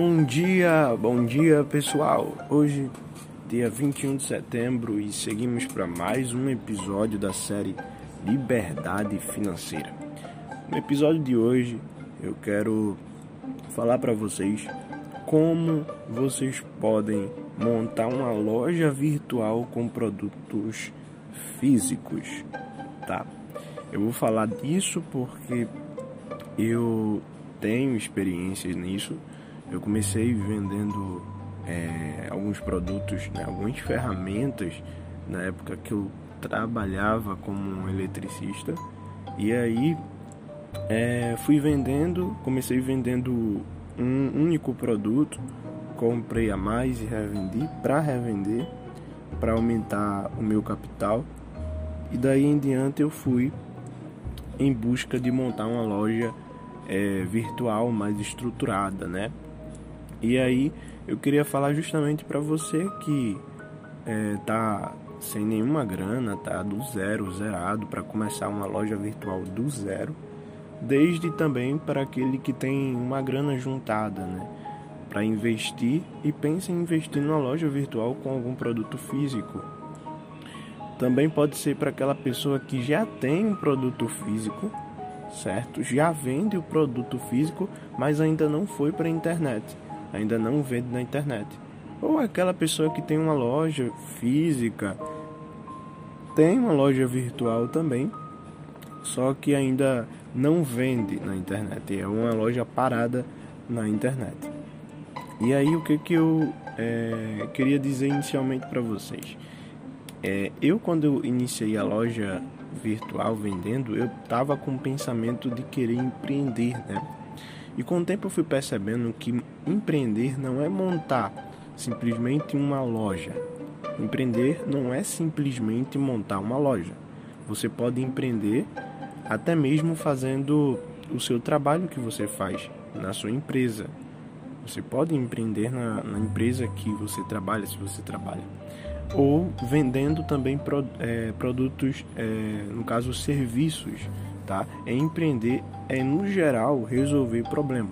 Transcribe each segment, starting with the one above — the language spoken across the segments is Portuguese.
Bom dia, bom dia pessoal. Hoje, dia 21 de setembro, e seguimos para mais um episódio da série Liberdade Financeira. No episódio de hoje, eu quero falar para vocês como vocês podem montar uma loja virtual com produtos físicos, tá? Eu vou falar disso porque eu tenho experiências nisso. Eu comecei vendendo é, alguns produtos, né, algumas ferramentas na época que eu trabalhava como um eletricista. E aí é, fui vendendo, comecei vendendo um único produto, comprei a mais e revendi para revender, para aumentar o meu capital. E daí em diante eu fui em busca de montar uma loja é, virtual mais estruturada, né? E aí eu queria falar justamente para você que é, tá sem nenhuma grana, tá do zero, zerado para começar uma loja virtual do zero, desde também para aquele que tem uma grana juntada, né? Para investir e pensa em investir numa loja virtual com algum produto físico. Também pode ser para aquela pessoa que já tem um produto físico certo? Já vende o produto físico, mas ainda não foi para a internet, ainda não vende na internet. Ou aquela pessoa que tem uma loja física, tem uma loja virtual também, só que ainda não vende na internet, é uma loja parada na internet. E aí o que que eu é, queria dizer inicialmente para vocês? É, eu quando eu iniciei a loja virtual vendendo, eu estava com o pensamento de querer empreender, né? E com o tempo eu fui percebendo que empreender não é montar simplesmente uma loja. Empreender não é simplesmente montar uma loja. Você pode empreender até mesmo fazendo o seu trabalho que você faz na sua empresa. Você pode empreender na, na empresa que você trabalha, se você trabalha ou vendendo também pro, é, produtos, é, no caso serviços, tá? É empreender, é no geral resolver problema.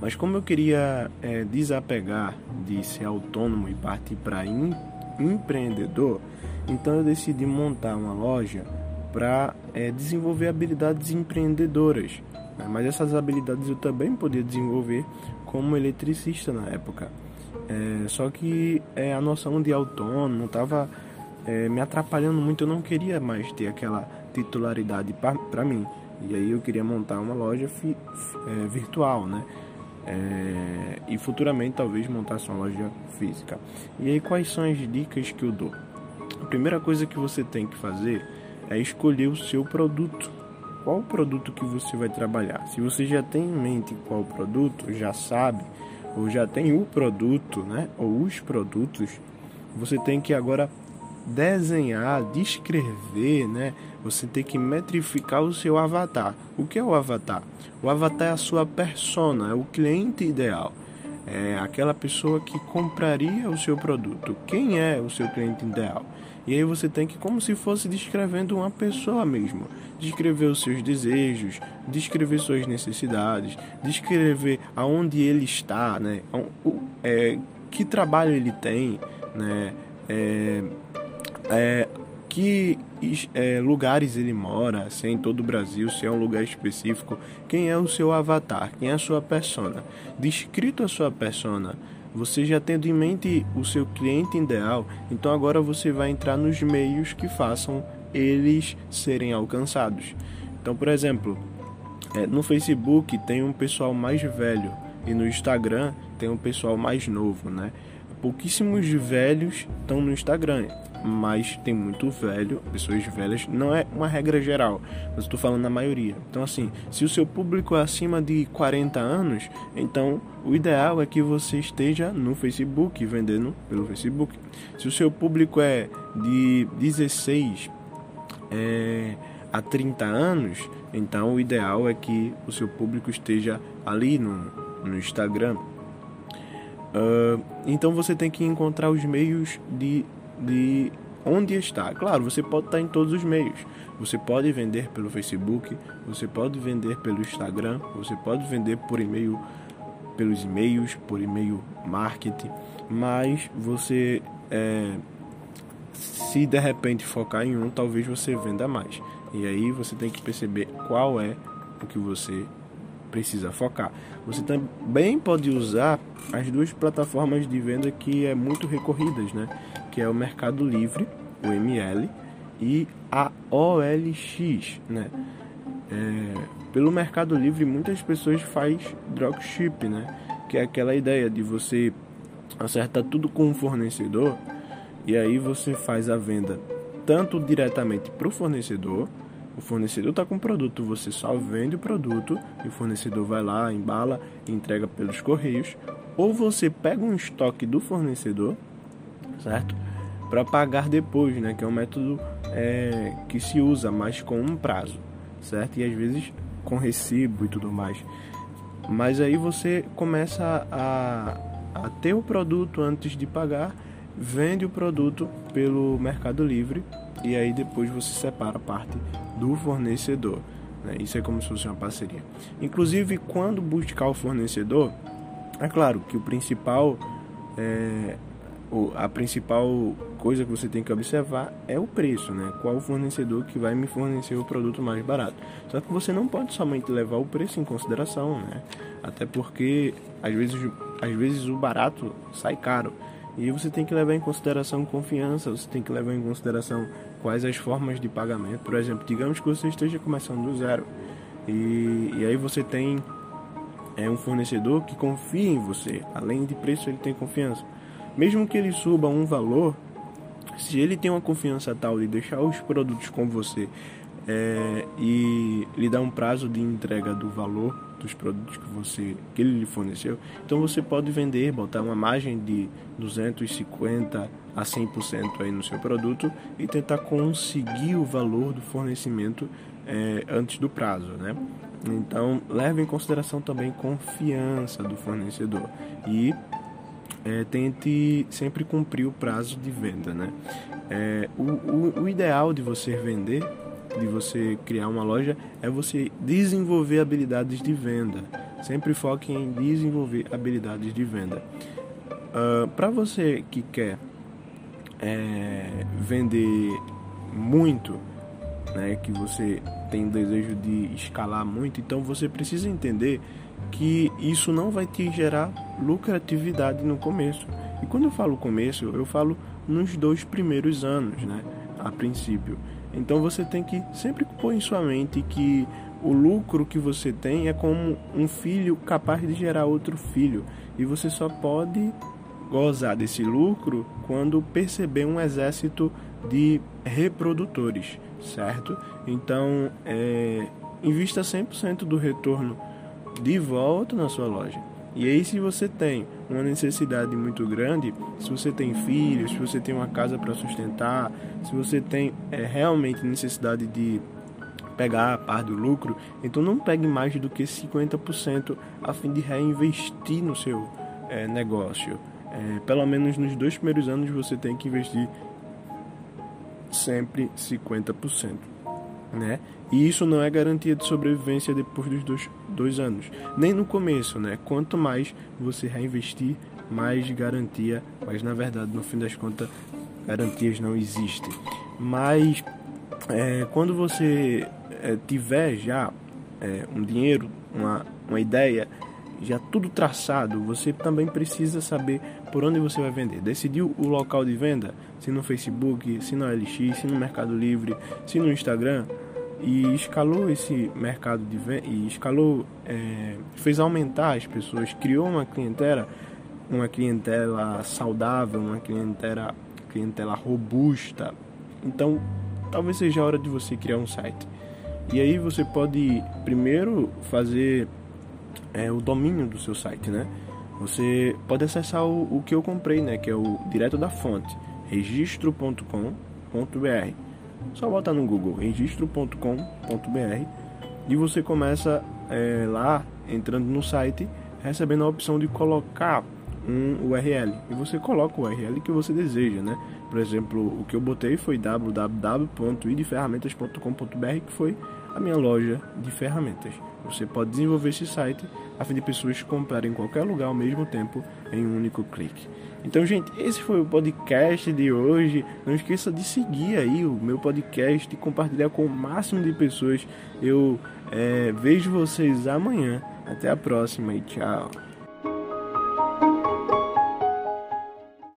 Mas como eu queria é, desapegar de ser autônomo e partir para em, empreendedor, então eu decidi montar uma loja para é, desenvolver habilidades empreendedoras. Né? Mas essas habilidades eu também podia desenvolver como eletricista na época. É, só que é, a noção de autônomo estava é, me atrapalhando muito. Eu não queria mais ter aquela titularidade para mim. E aí eu queria montar uma loja fi, é, virtual, né? É, e futuramente talvez montasse uma loja física. E aí quais são as dicas que eu dou? A primeira coisa que você tem que fazer é escolher o seu produto. Qual produto que você vai trabalhar? Se você já tem em mente qual produto, já sabe, ou já tem o produto, né, ou os produtos, você tem que agora desenhar, descrever, né? Você tem que metrificar o seu avatar. O que é o avatar? O avatar é a sua persona, é o cliente ideal. É aquela pessoa que compraria o seu produto. Quem é o seu cliente ideal? E aí você tem que, como se fosse descrevendo uma pessoa mesmo, descrever os seus desejos, descrever suas necessidades, descrever aonde ele está, né? É, que trabalho ele tem, né? É, é, que é, lugares ele mora, se é em todo o Brasil, se é um lugar específico, quem é o seu avatar, quem é a sua persona. Descrito a sua persona, você já tendo em mente o seu cliente ideal, então agora você vai entrar nos meios que façam eles serem alcançados. Então, por exemplo, é, no Facebook tem um pessoal mais velho e no Instagram tem um pessoal mais novo, né? Pouquíssimos velhos estão no Instagram mas tem muito velho, pessoas velhas, não é uma regra geral, mas estou falando na maioria. Então, assim, se o seu público é acima de 40 anos, então o ideal é que você esteja no Facebook, vendendo pelo Facebook. Se o seu público é de 16 é, a 30 anos, então o ideal é que o seu público esteja ali no, no Instagram. Uh, então você tem que encontrar os meios de de onde está. Claro, você pode estar em todos os meios. Você pode vender pelo Facebook, você pode vender pelo Instagram, você pode vender por e-mail, pelos e-mails, por e-mail marketing, mas você é, se de repente focar em um, talvez você venda mais. E aí você tem que perceber qual é o que você precisa focar. Você também pode usar as duas plataformas de venda que é muito recorridas, né? Que é o Mercado Livre, o ML, e a OLX, né? É, pelo Mercado Livre muitas pessoas faz dropship, né? Que é aquela ideia de você acertar tudo com um fornecedor e aí você faz a venda tanto diretamente para o fornecedor o fornecedor está com o produto, você só vende o produto e o fornecedor vai lá, embala entrega pelos correios. Ou você pega um estoque do fornecedor, certo? Para pagar depois, né? Que é um método é, que se usa mais com um prazo, certo? E às vezes com recibo e tudo mais. Mas aí você começa a, a ter o produto antes de pagar, vende o produto pelo Mercado Livre e aí depois você separa a parte do fornecedor. Né? Isso é como se fosse uma parceria. Inclusive, quando buscar o fornecedor, é claro que o principal, é, a principal coisa que você tem que observar é o preço, né? Qual o fornecedor que vai me fornecer o produto mais barato. Só que você não pode somente levar o preço em consideração, né? Até porque às vezes, às vezes o barato sai caro. E você tem que levar em consideração confiança, você tem que levar em consideração quais as formas de pagamento. Por exemplo, digamos que você esteja começando do zero e, e aí você tem é, um fornecedor que confia em você. Além de preço, ele tem confiança. Mesmo que ele suba um valor, se ele tem uma confiança tal de deixar os produtos com você é, e lhe dar um prazo de entrega do valor dos produtos que você que ele lhe forneceu. Então você pode vender, botar uma margem de 250 a 100% aí no seu produto e tentar conseguir o valor do fornecimento é, antes do prazo, né? Então leve em consideração também confiança do fornecedor e é, tente sempre cumprir o prazo de venda, né? É, o, o, o ideal de você vender de você criar uma loja é você desenvolver habilidades de venda. Sempre foque em desenvolver habilidades de venda. Uh, ah, Para você que quer é, vender muito, né, que você tem desejo de escalar muito, então você precisa entender que isso não vai te gerar lucratividade no começo. E quando eu falo começo, eu falo nos dois primeiros anos, né, a princípio. Então você tem que sempre pôr em sua mente que o lucro que você tem é como um filho capaz de gerar outro filho. E você só pode gozar desse lucro quando perceber um exército de reprodutores, certo? Então, é, invista 100% do retorno de volta na sua loja. E aí, se você tem uma necessidade muito grande, se você tem filhos, se você tem uma casa para sustentar, se você tem é, realmente necessidade de pegar a parte do lucro, então não pegue mais do que 50% a fim de reinvestir no seu é, negócio. É, pelo menos nos dois primeiros anos você tem que investir sempre 50% né? E isso não é garantia de sobrevivência depois dos dois, dois anos, nem no começo, né? Quanto mais você reinvestir, mais garantia, mas na verdade, no fim das contas, garantias não existem. Mas é, quando você é, tiver já é, um dinheiro, uma, uma ideia, já tudo traçado, você também precisa saber por onde você vai vender. Decidiu o local de venda, se no Facebook, se no LX, se no Mercado Livre, se no Instagram, e escalou esse mercado de venda e escalou é, fez aumentar as pessoas criou uma clientela uma clientela saudável uma clientela clientela robusta. Então talvez seja a hora de você criar um site. E aí você pode primeiro fazer é, o domínio do seu site né você pode acessar o, o que eu comprei né que é o direto da fonte registro.com.br só botar no Google registro.com.br e você começa é, lá entrando no site recebendo a opção de colocar um URL e você coloca o URL que você deseja, né? Por exemplo, o que eu botei foi www.idferramentas.com.br que foi a minha loja de ferramentas. Você pode desenvolver esse site a fim de pessoas comprarem em qualquer lugar ao mesmo tempo em um único clique. Então, gente, esse foi o podcast de hoje. Não esqueça de seguir aí o meu podcast e compartilhar com o máximo de pessoas. Eu é, vejo vocês amanhã. Até a próxima e tchau.